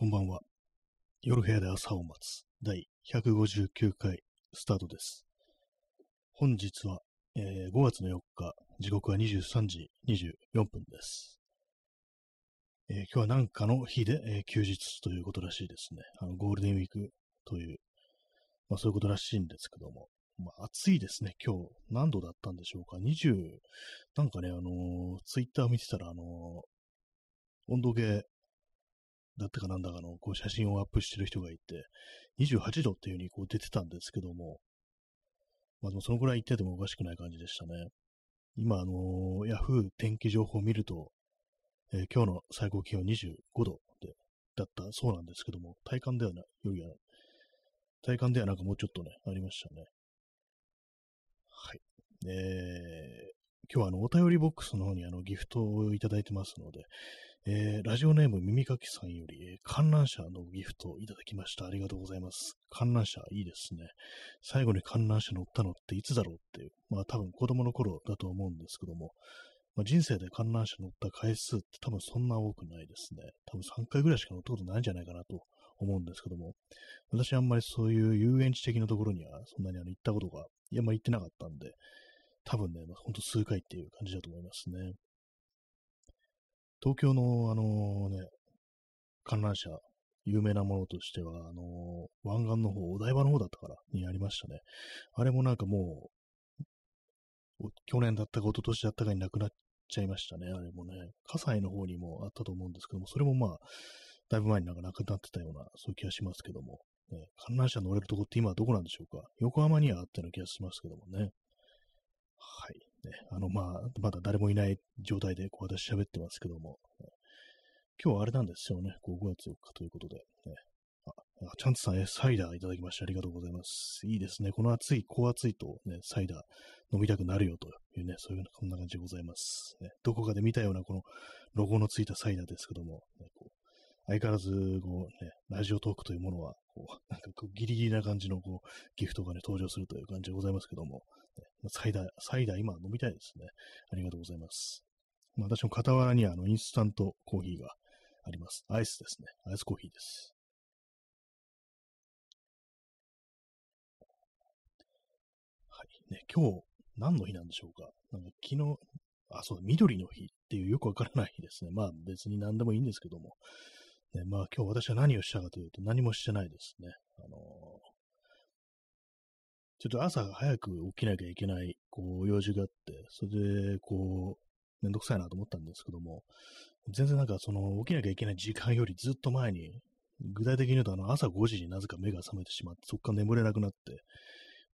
こんばんは。夜部屋で朝を待つ第159回スタートです。本日は、えー5月の4日、時刻は23時24分です。えー今日は何かの日で、えー休日ということらしいですね。あのゴールデンウィークという、まあそういうことらしいんですけども。まあ暑いですね、今日。何度だったんでしょうか。20、なんかね、あのツイッター Twitter 見てたら、あの温度計だったかなんだかのこう写真をアップしてる人がいて、28度っていう風にこう出てたんですけども、まあでもそのぐらい言っててもおかしくない感じでしたね。今、あのー、ヤフー天気情報を見ると、えー今日の最高気温25度でだったそうなんですけども、体感ではな、よりは、体感ではなんかもうちょっとね、ありましたね。はい。えー、今日はあの、お便りボックスの方にあの、ギフトをいただいてますので、えーラジオネーム耳かきさんより、えー観覧車のギフトをいただきました。ありがとうございます。観覧車、いいですね。最後に観覧車乗ったのっていつだろうっていう、まあ多分子供の頃だと思うんですけども、まあ、人生で観覧車乗った回数って多分そんな多くないですね。多分3回ぐらいしか乗ったことないんじゃないかなと思うんですけども、私あんまりそういう遊園地的なところにはそんなにあの行ったことが、いや、まあ行ってなかったんで、多分ね、まあ、ほんと数回っていう感じだと思いますね。東京のあのね、観覧車、有名なものとしては、あの湾岸の方、お台場の方だったからにありましたね。あれもなんかもう、去年だったか一昨年だったかになくなっちゃいましたね、あれもね。葛西の方にもあったと思うんですけども、それもまあ、だいぶ前になんかなくなってたような、そういう気がしますけども、ね、観覧車乗れるとこって今はどこなんでしょうか。横浜にはあったような気がしますけどもね。はい。ね、あの、まあ、まだ誰もいない状態でこう私喋ってますけども、ね今日はあれなんですよね、5月4日ということで、ね。あ、チャンツさん、サイダーいただきましてありがとうございます。いいですね。この暑い、高暑いとね、サイダー飲みたくなるよというね、そういうこんな感じでございます。ね、どこかで見たようなこのロゴのついたサイダーですけども、ね、こう相変わらず、こうね、ラジオトークというものは、こう、なんかこうギリギリな感じのこうギフトがね、登場するという感じでございますけども、ねサイダー、サイダー今飲みたいですね。ありがとうございます。まあ、私も傍らにあのインスタントコーヒーがあります。アイスですね。アイスコーヒーです。はい。ね、今日、何の日なんでしょうか。なんか昨日、あ、そうだ、緑の日っていうよくわからない日ですね。まあ別に何でもいいんですけども。ね、まあ今日私は何をしたかというと何もしてないですね。ちょっと朝早く起きなきゃいけない、こう、用事があって、それで、こう、めんどくさいなと思ったんですけども、全然なんかその起きなきゃいけない時間よりずっと前に、具体的に言うとあの朝5時になぜか目が覚めてしまって、そこから眠れなくなって、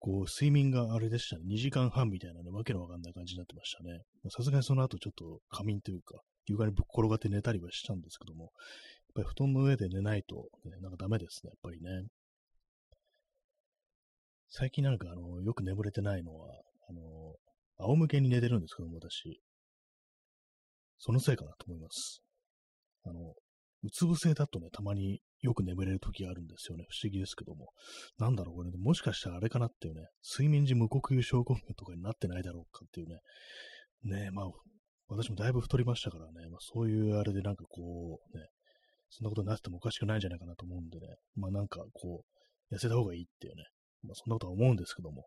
こう睡眠があれでしたね、2時間半みたいなね、わけのわかんない感じになってましたね。さすがにその後ちょっと仮眠というか、床にぶっ転がって寝たりはしたんですけども、やっぱり布団の上で寝ないと、ね、なんかダメですね、やっぱりね。最近なんかあの、よく眠れてないのは、あの、仰向けに寝てるんですけども、私。そのせいかなと思います。あの、うつ伏せだとね、たまによく眠れる時があるんですよね。不思議ですけども。なんだろう、これ、ねもしかしたらあれかなっていうね、睡眠時無呼吸症候群とかになってないだろうかっていうね。ねえ、まあ、私もだいぶ太りましたからね、まあそういうあれでなんかこう、ね、そんなことになっててもおかしくないんじゃないかなと思うんでね、まあなんかこう、痩せた方がいいっていうね、まあそんなことは思うんですけども、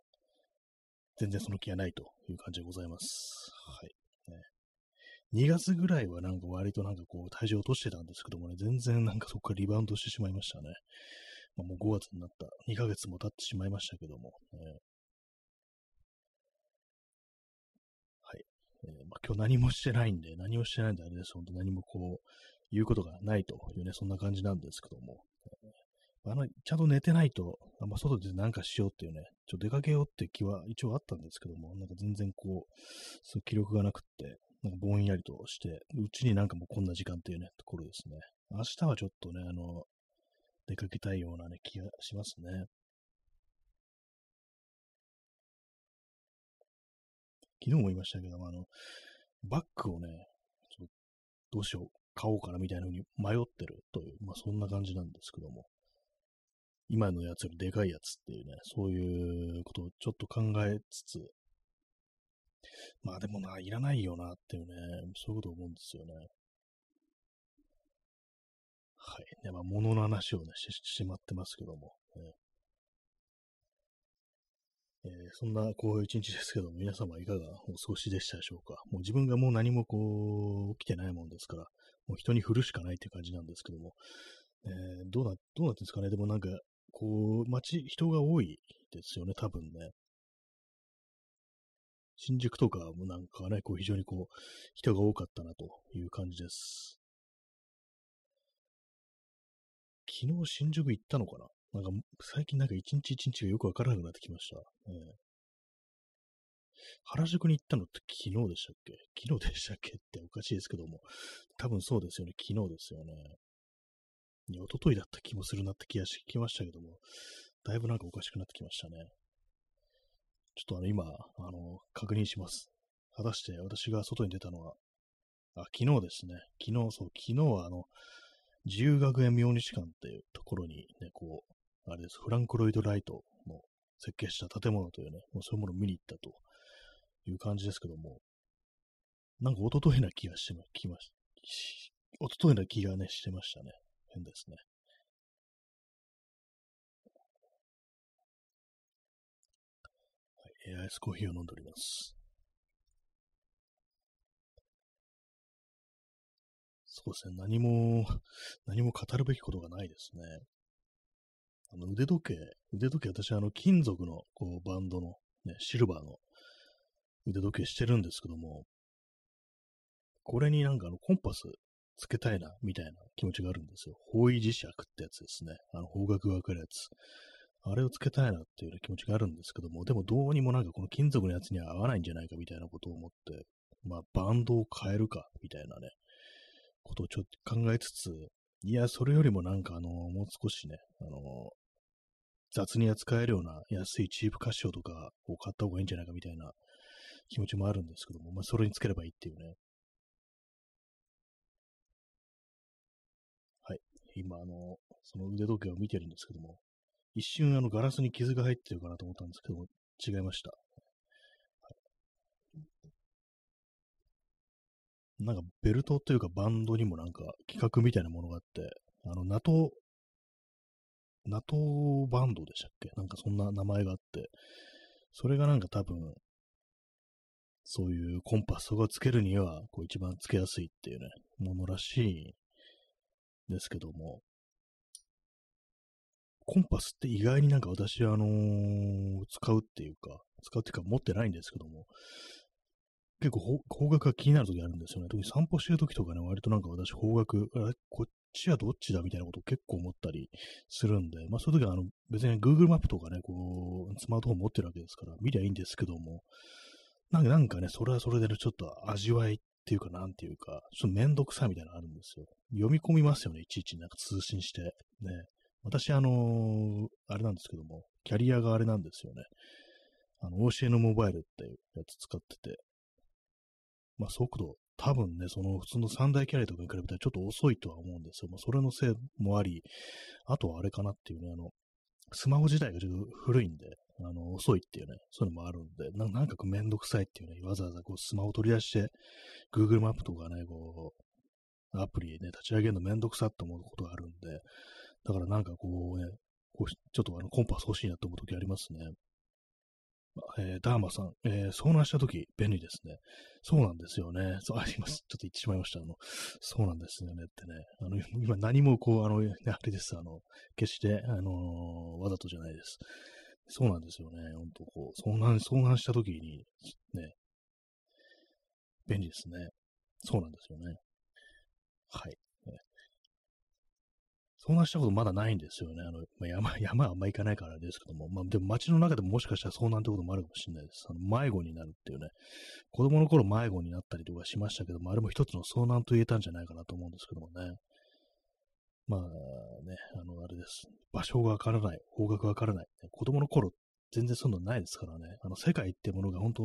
全然その気はないという感じでございます。はい。ね、2月ぐらいはなんか割となんかこう体重落としてたんですけどもね、全然なんかそこからリバウンドしてしまいましたね。まあ、もう5月になった、2ヶ月も経ってしまいましたけども、ねはい。えーまあ、今日何もしてないんで、何もしてないんであれです。本当何もこう、言うことがないというね、そんな感じなんですけども。あの、ちゃんと寝てないと、あんま外でなんかしようっていうね、ちょっと出かけようって気は一応あったんですけども、なんか全然こう、そう気力がなくって、なんかぼんやりとして、うちになんかもうこんな時間っていうね、ところですね。明日はちょっとね、あの、出かけたいようなね、気がしますね。昨日も言いましたけども、あの、バッグをね、ちょっとどうしよう、買おうかなみたいな風に迷ってるという、まあそんな感じなんですけども、今のやつよりでかいやつっていうね、そういうことをちょっと考えつつ、まあでもな、いらないよなっていうね、そういうこと思うんですよね。はい。ね、まあ、物の話をね、ししまってますけども。えー、そんな、こう、一日ですけども、皆様いかがお過ごしでしたでしょうか。もう自分がもう何もこう、起きてないもんですから、もう人に振るしかないっていう感じなんですけども、えー、どうな、どうなってんですかね。でもなんか、こう、街、人が多いですよね、多分ね。新宿とかもなんかね、こう非常にこう、人が多かったなという感じです。昨日新宿行ったのかな？なんか最近なんか一日一日がよくわからなくなってきました。えー、原宿に行ったのって昨日でしたっけ？昨日でしたっけ？っておかしいですけども。多分そうですよね。昨日ですよね。一昨日だった気もするなって気がしてきましたけども。だいぶなんかおかしくなってきましたね。ちょっとあの、今、あの、確認します。果たして私が外に出たのは、あ、昨日ですね。昨日、そう、昨日はあの、自由学園明日館っていうところにね、こう、あれです、フランク・ロイド・ライトの設計した建物というね、もうそういうものを見に行ったという感じですけども、なんか一昨日な気がしてま、きまし、一昨日な気がね、してましたね。変ですね。はいアイスコーヒーを飲んでおります。そうですね、何も、何も語るべきことがないですね。あの腕時計、腕時計、私、あの、金属のこうバンドの、ね、シルバーの腕時計してるんですけども、これになんかあの、コンパスつけたいな、みたいな気持ちがあるんですよ。方位磁石ってやつですね。あの、方角がわかるやつ。あれをつけたいなっていう気持ちがあるんですけども、でもどうにもなんかこの金属のやつには合わないんじゃないかみたいなことを思って、まあバンドを変えるかみたいなね、ことをちょっと考えつつ、いや、それよりもなんかあの、もう少しね、あの、雑に扱えるような安いチープカシオとかを買った方がいいんじゃないかみたいな気持ちもあるんですけども、まあそれにつければいいっていうね。今あの、その腕時計を見てるんですけども、一瞬あのガラスに傷が入ってるかなと思ったんですけども、違いました。なんかベルトというかバンドにもなんか企画みたいなものがあって、あの、ナト、ナトバンドでしたっけ？なんかそんな名前があって、それがなんか多分、そういうコンパスをつけるには、こう一番つけやすいっていうね、ものらしいですけども、コンパスって意外になんか私、あのー、使うっていうか、使うっていうか持ってないんですけども、結構方角が気になる時あるんですよね。特に散歩してる時とかね、割となんか私方角、あ、こっちはどっちだみたいなことを結構思ったりするんで、まあそういう時はあの別に Google マップとかね、こう、スマートフォン持ってるわけですから、見りゃいいんですけども、なんかね、それはそれでね、ちょっと味わいっていうか、なんていうか、ちょっとめんどくさいみたいなのあるんですよ。読み込みますよね、いちいちなんか通信して。ね。私、あのー、あれなんですけども、キャリアがあれなんですよね。あの、OCN モバイルっていうやつ使ってて、まあ、速度、多分ね、その普通の三大キャリアとかに比べたらちょっと遅いとは思うんですよ。まあ、それのせいもあり、あとはあれかなっていうね、あの、スマホ自体がちょっと古いんで、あの、遅いっていうね、そういうのもあるんで、ななんかこうめんどくさいっていうね、わざわざこうスマホ取り出して、Google マップとかね、こう、アプリね、立ち上げるのめんどくさって思うことがあるんで、だからなんかこうね、こうちょっとあのコンパス欲しいなと思う時ありますね。えー、ダーマさん、えー、遭難したとき、便利ですね。そうなんですよね。そう、あります。ちょっと言ってしまいました。あの、そうなんですよねってね。あの、今何もこう、あの、あれです。あの、決して、あのー、わざとじゃないです。そうなんですよね。本当こう、遭難、遭難したときに、ね、便利ですね。そうなんですよね。はい。遭難したことまだないんですよね。あの、まあ、山、山はあんま行かないからですけども、まあ、でも街の中でももしかしたら遭難ってこともあるかもしれないです。あの、迷子になるっていうね。子供の頃迷子になったりとかしましたけども、あれも一つの遭難と言えたんじゃないかなと思うんですけどもね。まあね、あの、あれです。場所がわからない、方角わからない。子供の頃、全然そんなのないですからね。あの、世界ってものが本当、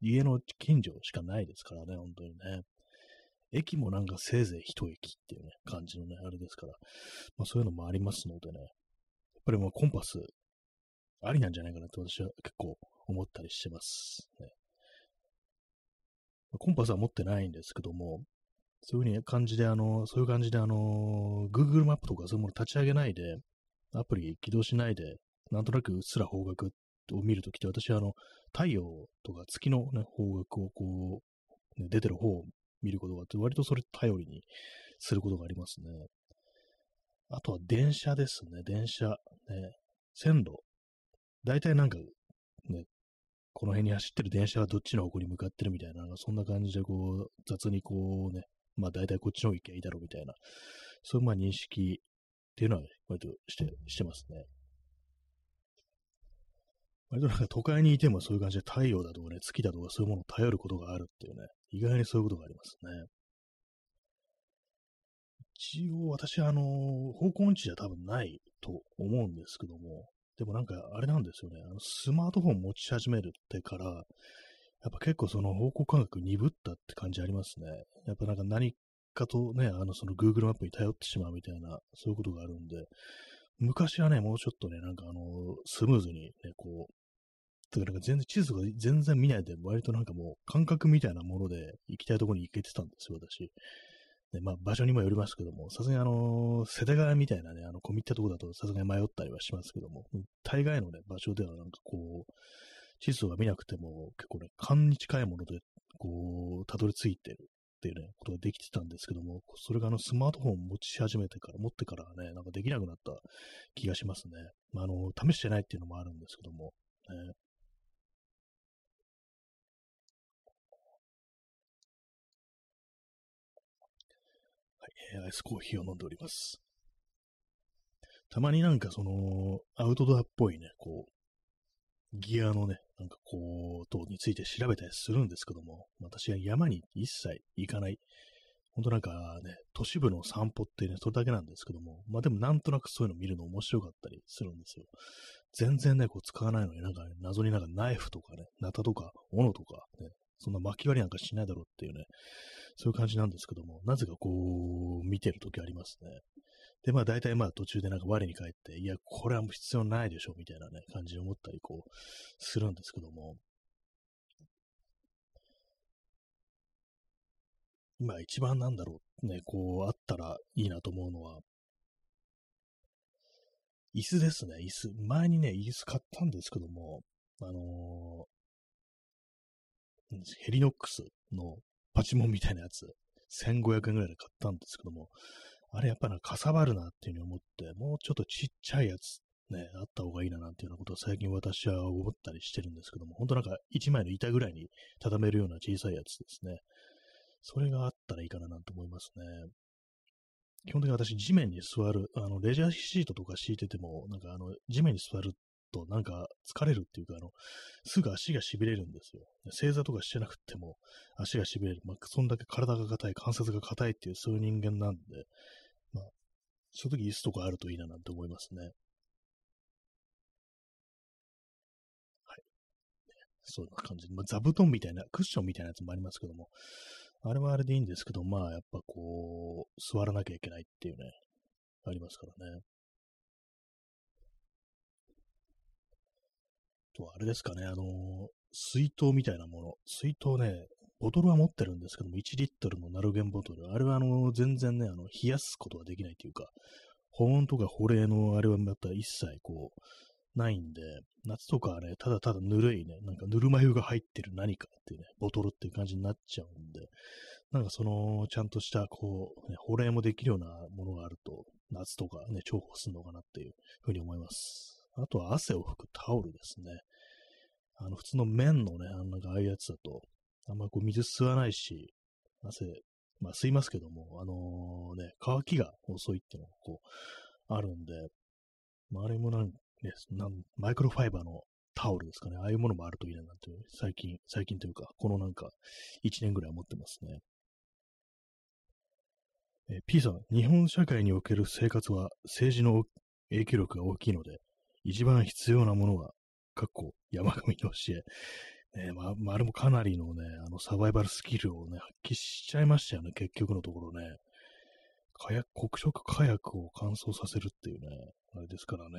家の近所しかないですからね、本当にね。駅もなんかせいぜい一駅っていうね、感じのね、あれですから、まあそういうのもありますのでね、やっぱりもうコンパス、ありなんじゃないかなって私は結構思ったりしてます、ね。コンパスは持ってないんですけども、そういううに感じで、あの、そういう感じで、あの、Google マップとかそういうもの立ち上げないで、アプリ起動しないで、なんとなくうっすら方角を見るときって、私はあの、太陽とか月のね、方角をこう、ね、出てる方を見ることがあって、割とそれ頼りにすることがありますね。あとは電車ですね、電車。ね、線路。大体なんか、ね、この辺に走ってる電車はどっちの方向に向かってるみたいな、そんな感じでこう、雑にこうね、まあ大体こっちの方行けばいいだろうみたいな、そういうまあ認識っていうのは割として、してますね。割となんか都会にいてもそういう感じで太陽だとかね、月だとかそういうものを頼ることがあるっていうね、意外にそういうことがありますね。一応私あの、方向音痴じゃ多分ないと思うんですけども、でもなんかあれなんですよね、あのスマートフォン持ち始めるってから、やっぱ結構その方向感覚鈍ったって感じありますね。やっぱなんか何かとね、あのその Google マップに頼ってしまうみたいな、そういうことがあるんで、昔はね、もうちょっとね、なんかあの、スムーズにね、こう、だから全然地図が全然見ないで、割となんかもう感覚みたいなもので行きたいところに行けてたんですよ、私。で、まあ場所にもよりますけども、さすがにあの、世田谷みたいなね、あの、込み入ったところだとさすがに迷ったりはしますけども、大概のね、場所ではなんかこう、地図が見なくても結構ね、勘に近いもので、こう、たどり着いてるっていうね、ことができてたんですけども、それがあの、スマートフォンを持ち始めてから、持ってからね、なんかできなくなった気がしますね。まあ、あの、試してないっていうのもあるんですけども、ね、えー、アイスコーヒーを飲んでおります。たまになんかその、アウトドアっぽいね、こう、ギアのね、なんかこう、等について調べたりするんですけども、私は山に一切行かない。ほんとなんかね、都市部の散歩ってね、それだけなんですけども、まあでもなんとなくそういうの見るの面白かったりするんですよ。全然ね、こう使わないのになんか、ね、謎になんかナイフとかね、ナタとか、斧とか、ね、そんな巻き割りなんかしないだろうっていうね、そういう感じなんですけども、なぜかこう、見てるときありますね。で、まあ大体まあ途中でなんか我に返って、いや、これはもう必要ないでしょ、みたいなね、感じで思ったりこう、するんですけども、今一番なんだろう、ね、こう、あったらいいなと思うのは、椅子ですね、椅子。前にね、椅子買ったんですけども、あのー、ヘリノックスのパチモンみたいなやつ、1500円ぐらいで買ったんですけども、あれやっぱな、かさばるなっていうふうに思って、もうちょっとちっちゃいやつ、ね、あった方がいいななんていうようなことを最近私は思ったりしてるんですけども、本当なんか1枚の板ぐらいに畳めるような小さいやつですね。それがあったらいいかななんて思いますね。基本的に私、地面に座る、あの、レジャーシートとか敷いてても、なんかあの、地面に座るとなんか疲れるっていうか、あの、すぐ足が痺れるんですよ。正座とかしてなくても足が痺れる。まあ、そんだけ体が硬い、関節が硬いっていうそういう人間なんで、そういう時椅子とかあるといいななんて思いますね。はい。そんな感じで、まあ、座布団みたいな、クッションみたいなやつもありますけども、あれはあれでいいんですけど、まあ、やっぱこう、座らなきゃいけないっていうね、ありますからね。とあれですかね、あの、水筒みたいなもの。水筒ね、ボトルは持ってるんですけども、1リットルのナルゲンボトル。あれはあの、全然ね、あの、冷やすことができないというか、保温とか保冷のあれはまた一切こう、ないんで、夏とかはね、ただただぬるいね、なんかぬるま湯が入ってる何かっていうね、ボトルっていう感じになっちゃうんで、なんかその、ちゃんとした、こう、ね、保冷もできるようなものがあると、夏とかね、重宝するのかなっていうふうに思います。あとは汗を拭くタオルですね。あの、普通の綿のね、あんなああいうやつだと、あんまこう水吸わないし、汗、まあ吸いますけども、あのー、ね、乾きが遅いっていうのがこう、あるんで、まあ、あれもなん、ね、なんマイクロファイバーのタオルですかね、ああいうものもあるといいななんて、最近、最近というか、このなんか、1年ぐらい思ってますね。え P さん、日本社会における生活は政治の影響力が大きいので、一番必要なものは、かっこ山上の教え。ねまあ、まあ、あれもかなりのね、あのサバイバルスキルをね、発揮しちゃいましたよね、結局のところね。火薬、黒色火薬を乾燥させるっていうね、あれですからね。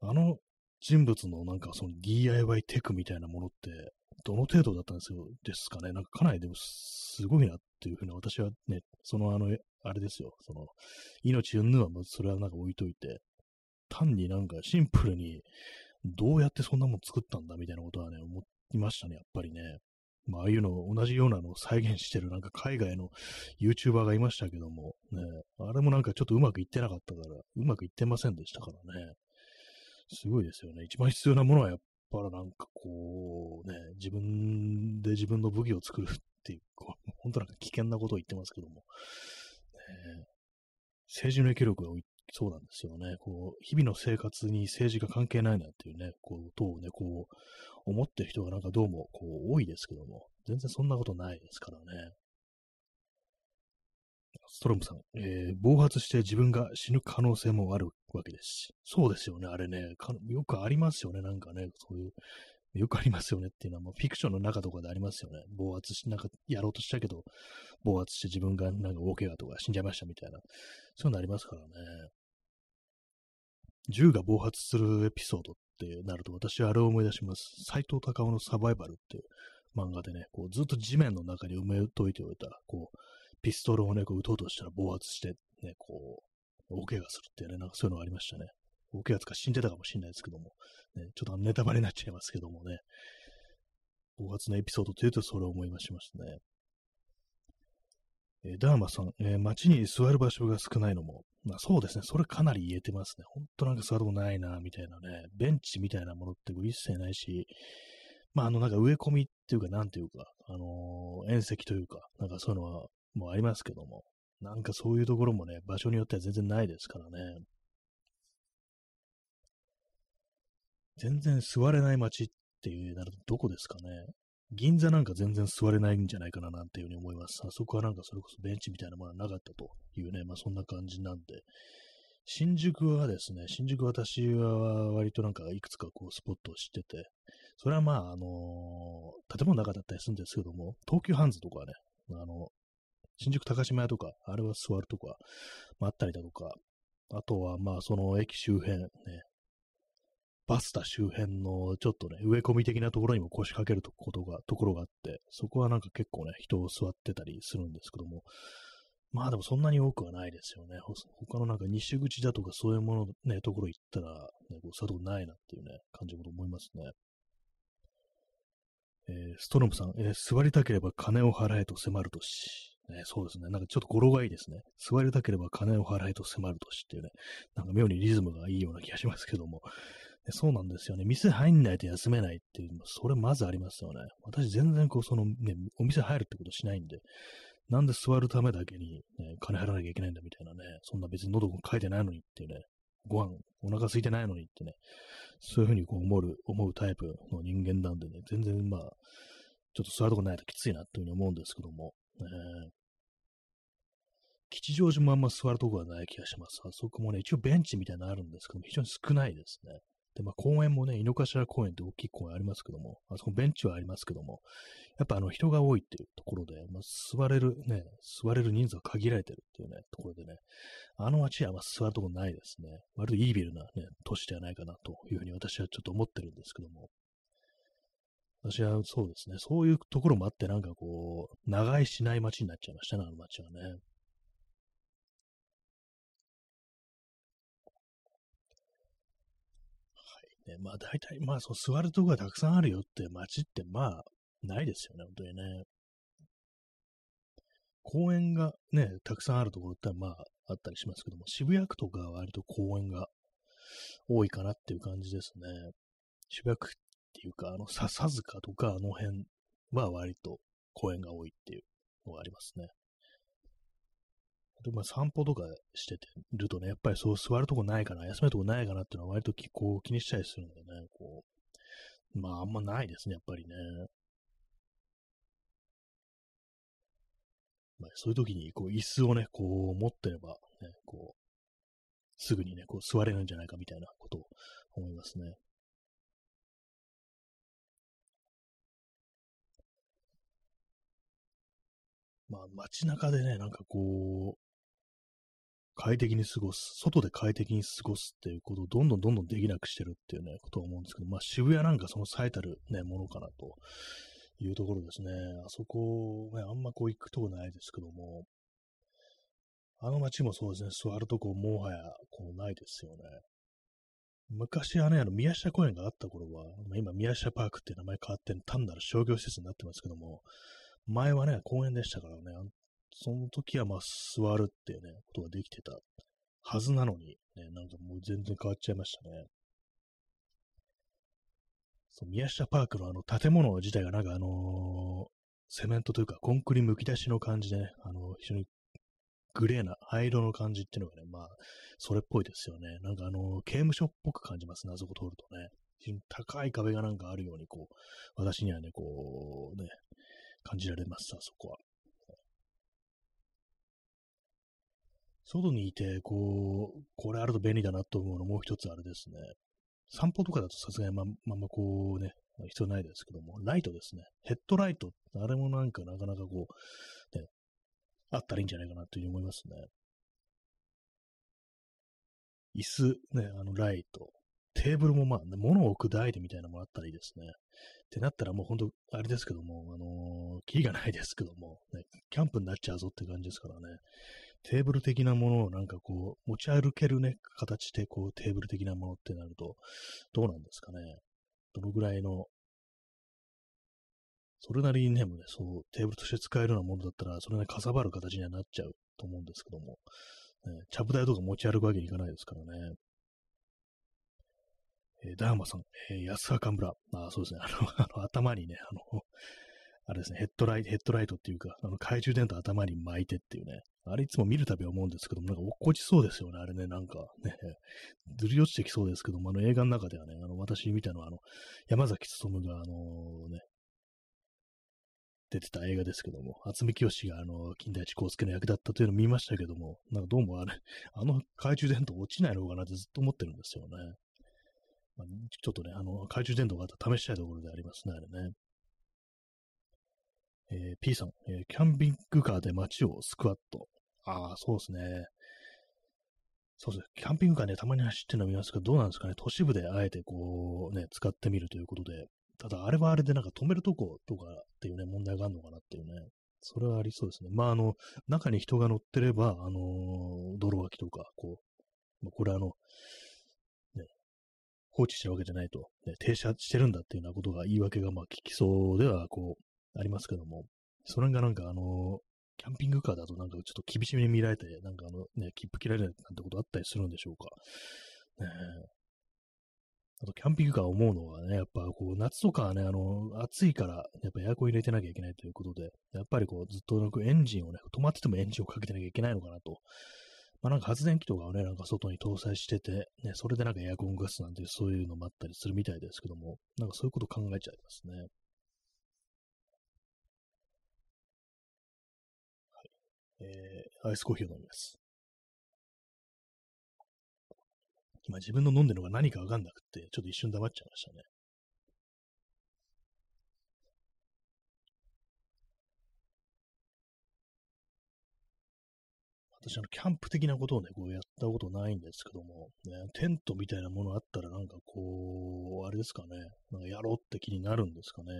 あの人物のなんかその DIY テクみたいなものって、どの程度だったんですよ、ですかね。なんかかなりでもすごいなっていうふうに私はね、そのあの、あれですよ、その、命うんぬはもうそれはなんか置いといて、単になんかシンプルに、どうやってそんなもん作ったんだみたいなことはね、思いましたね、やっぱりね。まあ、ああいうの、同じようなのを再現してるなんか海外の YouTuber がいましたけども、ね、あれもなんかちょっとうまくいってなかったから、うまくいってませんでしたからね。すごいですよね。一番必要なものはやっぱりなんかこう、ね、自分で自分の武器を作るっていう、こう本当なんか危険なことを言ってますけども、ね、政治の影響力がそうなんですよね。こう、日々の生活に政治が関係ないなっていうね、こう、ことをね、こう、思ってる人がなんかどうも、こう、多いですけども、全然そんなことないですからね。ストロムさん、えー、暴発して自分が死ぬ可能性もあるわけですし。そうですよね、あれね。よくありますよね、なんかね、そういう、よくありますよねっていうのは、もうフィクションの中とかでありますよね。暴発し、なんかやろうとしたけど、暴発して自分がなんか大怪我とか死んじゃいましたみたいな、そういうのありますからね。銃が暴発するエピソードってなると、私はあれを思い出します。斎藤隆夫のサバイバルっていう漫画でね、こうずっと地面の中に埋めといておいた、こう、ピストルをね、こう撃とうとしたら暴発して、ね、こう、大怪我するっていうね、なんかそういうのがありましたね。大怪我つか死んでたかもしれないですけども、ね、ちょっとネタバレになっちゃいますけどもね、暴発のエピソードというとそれを思いましましたね。えー、ダーマさん、えー、街に座る場所が少ないのも、まあそうですね、それかなり言えてますね。ほんとなんか座るとないな、みたいなね、ベンチみたいなものって一切ないし、まああのなんか植え込みっていうか、なんていうか、あのー、縁石というか、なんかそういうのはもうありますけども、なんかそういうところもね、場所によっては全然ないですからね。全然座れない街っていうなるとどこですかね。銀座なんか全然座れないんじゃないかななんていうふうに思います。あそこはなんかそれこそベンチみたいなものはなかったというね、まあそんな感じなんで、新宿はですね、新宿私は割となんかいくつかこうスポットを知ってて、それはまああのー、建物の中だったりするんですけども、東急ハンズとかね、あの、新宿高島屋とか、あれは座るとか、まあ、あったりだとか、あとはまあその駅周辺ね、バスタ周辺のちょっとね、植え込み的なところにも腰掛けるとことが、ところがあって、そこはなんか結構ね、人を座ってたりするんですけども、まあでもそんなに多くはないですよね。他のなんか西口だとかそういうものね、ところ行ったら、ね、こう、佐藤ないなっていうね、感じると思いますね。えー、ストロムさん、えー、座りたければ金を払えと迫るとし。ね、そうですね。なんかちょっと語呂がいいですね。座りたければ金を払えと迫るとしっていうね。なんか妙にリズムがいいような気がしますけども。そうなんですよね。店入んないと休めないっていう、それまずありますよね。私全然こう、そのね、お店入るってことしないんで、なんで座るためだけに、ね、金払わなきゃいけないんだみたいなね、そんな別に喉も書いてないのにっていうね、ご飯、お腹空いてないのにってね、そういうふうにこう思う、思うタイプの人間なんでね、全然まあ、ちょっと座るとこないときついなっていうふうに思うんですけども、ね、吉祥寺もあんま座るとこはない気がします。あそこもね、一応ベンチみたいなのあるんですけども、非常に少ないですね。で、まあ、公園もね、井の頭公園って大きい公園ありますけども、あそこベンチはありますけども、やっぱあの人が多いっていうところで、まあ、座れるね、座れる人数が限られてるっていうね、ところでね、あの街はま座るとこないですね。割とイービルなね、都市ではないかなというふうに私はちょっと思ってるんですけども、私はそうですね、そういうところもあって、なんかこう、長居しない街になっちゃいましたね、あの街はね。ね、まあ大体、まあそう座るとこがたくさんあるよって街ってまあないですよね、本当にね。公園がね、たくさんあるところってまああったりしますけども、渋谷区とかは割と公園が多いかなっていう感じですね。渋谷区っていうか、あの、笹塚とかあの辺は割と公園が多いっていうのがありますね。まあ散歩とかしててるとね、やっぱりそう座るとこないかな、休めるとこないかなっていうのは割とこう気にしたりするんでね、こう、まああんまないですね、やっぱりね。まあ、そういう時にこう椅子をね、こう持ってれば、ね、こう、すぐにね、こう座れるんじゃないかみたいなことを思いますね。まあ街中でね、なんかこう、快適に過ごす、外で快適に過ごすっていうことをどんどんどんどんできなくしてるっていうね、ことを思うんですけど、まあ渋谷なんかその最たるね、ものかなというところですね。あそこ、ね、あんまこう行くとこないですけども、あの街もそうですね、座るとこもはやこうないですよね。昔はね、あの、宮下公園があった頃は、今、宮下パークって名前変わって、単なる商業施設になってますけども、前はね、公園でしたからね、その時はまあ、座るっていうね、ことができてたはずなのに、ね、なんかもう全然変わっちゃいましたね。そう、宮下パークのあの建物自体がなんかあのー、セメントというかコンクリむき出しの感じで、ね、あのー、非常にグレーな灰色の感じっていうのがね、まあ、それっぽいですよね。なんかあのー、刑務所っぽく感じますね、あそこ通るとね。高い壁がなんかあるように、こう、私にはね、こう、ね、感じられます、あそこは。外にいて、こう、これあると便利だなと思うのもう一つあれですね。散歩とかだとさすがにま、まんまこうね、必要ないですけども、ライトですね。ヘッドライト。あれもなんかなかなかこう、ね、あったらいいんじゃないかなというふうに思いますね。椅子、ね、あのライト。テーブルもまあ、ね、物を置く台でみたいなのもあったらいいですね。ってなったらもう本当、あれですけども、あのー、キリがないですけども、ね、キャンプになっちゃうぞって感じですからね。テーブル的なものをなんかこう、持ち歩けるね、形でこう、テーブル的なものってなると、どうなんですかね。どのぐらいの、それなりにね、もね、そう、テーブルとして使えるようなものだったら、それなりにかさばる形にはなっちゃうと思うんですけども、ね、チャブ台とか持ち歩くわけにいかないですからね。えー、ダーマさん、えー、安川村。あ、そうですね。あの、あの頭にね、あの、あれですね、ヘッドライト、ヘッドライトっていうか、あの、懐中電灯頭に巻いてっていうね、あれいつも見るたび思うんですけども、なんか落っこちそうですよね、あれね、なんかね、ずり落ちてきそうですけども、あの映画の中ではね、あの、私見たのは、あの、山崎努が、あのね、出てた映画ですけども、渥美清があの、金田一光介の役だったというのを見ましたけども、なんかどうもあれ、あの懐中電灯落ちないのかなってずっと思ってるんですよね。まあ、ちょっとね、あの、懐中電灯があったら試したいところでありますね、あれね。えー、P さん、えー、キャンピングカーで街をスクワット。ああ、そうですね。そうですね。キャンピングカーね、たまに走ってるの見ますけど、どうなんですかね。都市部であえてこう、ね、使ってみるということで。ただ、あれはあれでなんか止めるとことかっていうね、問題があるのかなっていうね。それはありそうですね。まあ、あの、中に人が乗ってれば、あのー、泥脇とか、こう、まあ、これあの、ね、放置してるわけじゃないと、ね、停車してるんだっていうようなことが言い訳がまあ聞きそうでは、こう、ありますけども、それがなんかあの、キャンピングカーだとなんかちょっと厳しめに見られて、なんかあのね、切符切られるなんてことあったりするんでしょうか。ねあと、キャンピングカー思うのはね、やっぱこう、夏とかはね、あの、暑いから、やっぱエアコン入れてなきゃいけないということで、やっぱりこう、ずっとなんかエンジンをね、止まっててもエンジンをかけてなきゃいけないのかなと。まあなんか発電機とかをね、なんか外に搭載してて、ね、それでなんかエアコンガスなんてそういうのもあったりするみたいですけども、なんかそういうこと考えちゃいますね。えー、アイスコーヒーを飲みます。今自分の飲んでるのが何かわかんなくて、ちょっと一瞬黙っちゃいましたね。私、あの、キャンプ的なことをね、こうやったことないんですけども、ね、テントみたいなものあったらなんかこう、あれですかね、なんかやろうって気になるんですかね。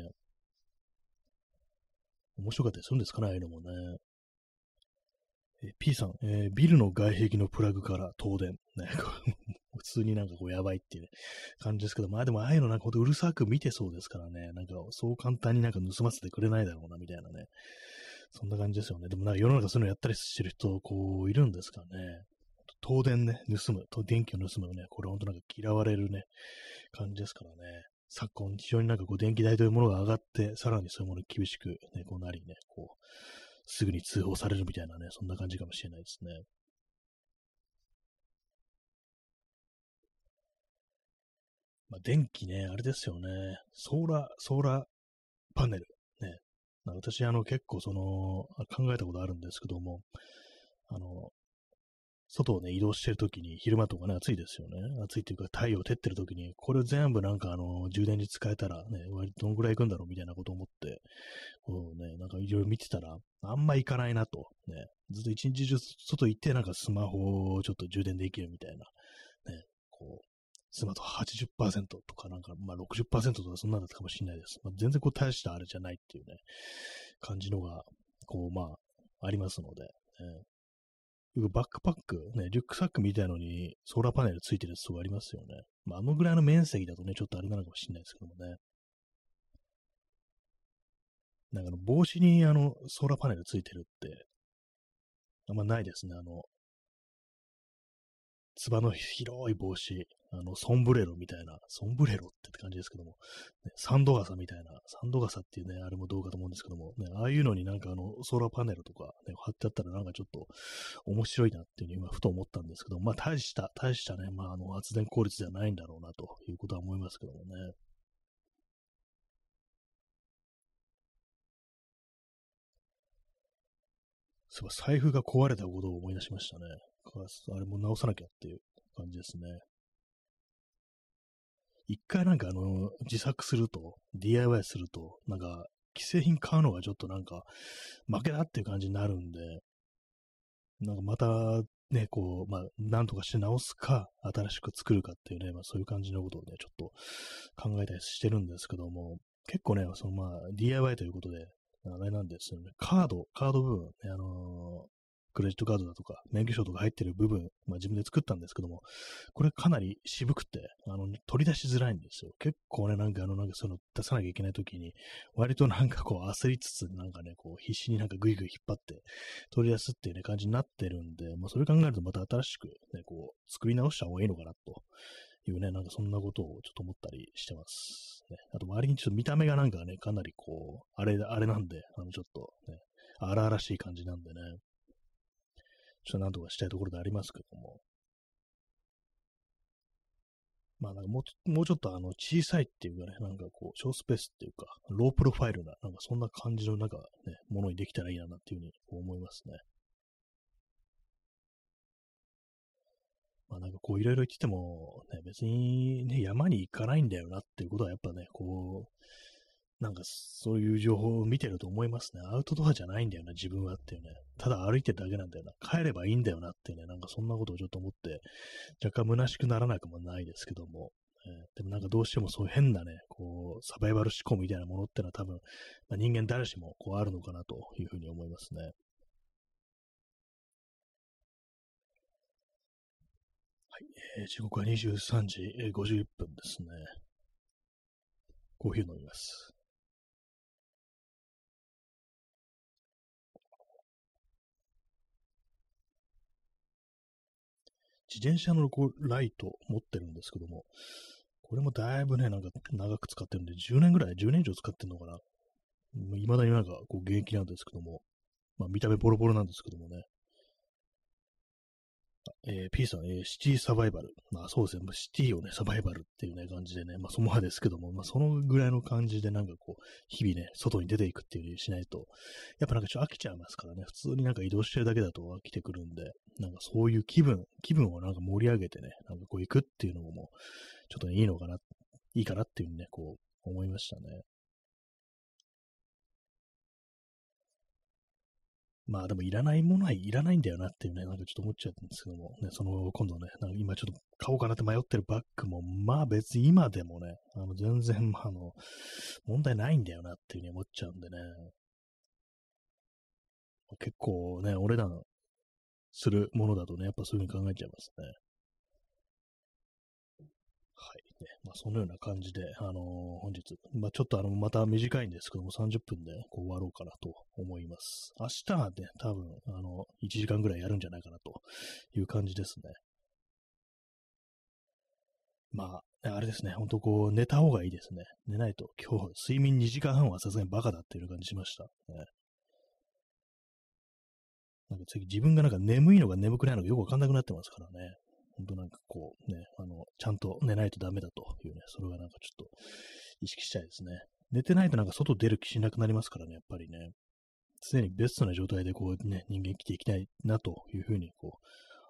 面白かったりするんですかね、ああいうのもね。え P さん、えー、ビルの外壁のプラグから東電。ね、普通になんかこうやばいっていう、ね、感じですけど、まあでもああいうのなんかほんとうるさく見てそうですからね、なんかそう簡単になんか盗ませてくれないだろうな、みたいなね。そんな感じですよね。でもなんか世の中そういうのやったりしてる人、こう、いるんですかね。東電ね、盗む、電気を盗むね、これほんとなんか嫌われるね、感じですからね。昨今、非常になんかこう電気代というものが上がって、さらにそういうものに厳しくね、こうなりね、こう、すぐに通報されるみたいなね、そんな感じかもしれないですね。まあ、電気ね、あれですよね。ソーラー、ソーラーパネル。ね。私、あの、結構その、考えたことあるんですけども、あの、外をね、移動してるときに、昼間とかね、暑いですよね。暑いっていうか、太陽照ってるときに、これ全部なんかあの、充電に使えたらね、割とどのぐらい行くんだろうみたいなこと思って、こうね、なんかいろいろ見てたら、あんま行かないなと、ね、ずっと一日中外行って、なんかスマホをちょっと充電できるみたいな、ね、こう、スマート80%とかなんか、まあ60%とかそんなだったかもしれないです。まあ、全然こう大したあれじゃないっていうね、感じのが、こう、まあ、ありますので、ね、バックパック、ね、リュックサックみたいのにソーラーパネルついてるやつとかありますよね。まあ、あのぐらいの面積だとね、ちょっとあれなのかもしれないですけどもね。なんかあの帽子にあのソーラーパネルついてるって、あんまないですね。あの、つばの広い帽子、あの、ソンブレロみたいな、ソンブレロって感じですけども、ね、サンド傘みたいな、サンド傘っていうね、あれもどうかと思うんですけども、ね、ああいうのになんかあの、ソーラーパネルとか、ね、貼ってあったらなんかちょっと面白いなっていうふうに今ふと思ったんですけど、まあ大した、大したね、まああの、発電効率ではないんだろうなということは思いますけどもね。そうい財布が壊れたことを思い出しましたね。あれも直さなきゃっていう感じですね。一回なんかあの、自作すると、DIY すると、なんか、既製品買うのがちょっとなんか、負けだっていう感じになるんで、なんかまた、ね、こう、まあ、なんとかして直すか、新しく作るかっていうね、まあそういう感じのことをね、ちょっと考えたりしてるんですけども、結構ね、そのまあ、DIY ということで、あれなんですよね、カード、カード部分、ね、あのクレジットカードだとか、免許証とか入ってる部分、まあ自分で作ったんですけども、これかなり渋くて、あの、取り出しづらいんですよ。結構ね、なんかあの、なんかその出さなきゃいけない時に、割となんかこう焦りつつ、なんかね、こう必死になんかグイグイ引っ張って取り出すっていうね、感じになってるんで、まあそれ考えるとまた新しくね、こう、作り直した方がいいのかなと。いうね、なんかそんなことをちょっと思ったりしてます。ね、あと周りにちょっと見た目がなんかね、かなりこう、あれ、あれなんで、あのちょっとね、荒々しい感じなんでね、ちょっとなんとかしたいところでありますけども。まあなんかもうもうちょっとあの小さいっていうかね、なんかこう、小スペースっていうか、ロープロファイルな、なんかそんな感じのなんかね、ものにできたらいいなっていうふうに思いますね。まあなんかこういろいろ言ってても、ね、別にね、山に行かないんだよなっていうことはやっぱね、こう、なんかそういう情報を見てると思いますね。アウトドアじゃないんだよな、自分はっていうね。ただ歩いてるだけなんだよな。帰ればいいんだよなっていうね。なんかそんなことをちょっと思って、若干虚しくならなくもないですけども。えー、でもなんかどうしてもそういう変なね、こう、サバイバル思考みたいなものってのは多分、まあ、人間誰しもこうあるのかなというふうに思いますね。はい、えー、時刻は23時51分ですね。コーヒー飲みます。自転車のこうライト持ってるんですけども、これもだいぶね、なんか長く使ってるんで、10年ぐらい、10年以上使ってるのかな。未だになんかこう現役なんですけども、まあ見た目ボロボロなんですけどもね、えー、P さん、えー、シティサバイバル。まあそうですね、シティをね、サバイバルっていうね、感じでね、まあそのまですけども、まあそのぐらいの感じでなんかこう、日々ね、外に出ていくっていう風にしないと、やっぱなんかちょっと飽きちゃいますからね、普通になんか移動してるだけだと飽きてくるんで、なんかそういう気分、気分をなんか盛り上げてね、なんかこう行くっていうのも、ちょっと、ね、いいのかな、いいかなっていうふうにね、こう、思いましたね。まあでもいらないものはいらないんだよなっていうね、なんかちょっと思っちゃったんですけども、ね、その今度ね、なんか今ちょっと買おうかなって迷ってるバッグも、まあ別に今でもね、あの全然、あの、問題ないんだよなっていうふうに思っちゃうんでね、結構ね、お値段するものだとね、やっぱそういうふうに考えちゃいますね。ね、まあ、そのような感じで、あのー、本日、まあ、ちょっとあの、また短いんですけども、30分でこう終わろうかなと思います。明日はね、多分、あの、1時間ぐらいやるんじゃないかなという感じですね。まあ、あれですね、ほんとこう、寝た方がいいですね。寝ないと、今日、睡眠2時間半はさすがにバカだっていう感じしました。ね、なんか次、自分がなんか眠いのか眠くないのかよくわかんなくなってますからね。本当なんかこうね、あの、ちゃんと寝ないとダメだというね、それがなんかちょっと意識したいですね。寝てないとなんか外出る気しなくなりますからね、やっぱりね。常にベストな状態でこうね、人間生きていきたいなというふうにこ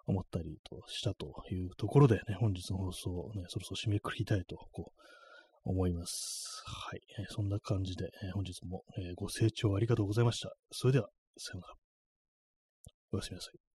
う思ったりとしたというところでね、本日の放送をね、そろそろ締めくくりたいとこう思います。はい。えー、そんな感じで、えー、本日も、えー、ご清聴ありがとうございました。それでは、さようなら。おやすみなさい。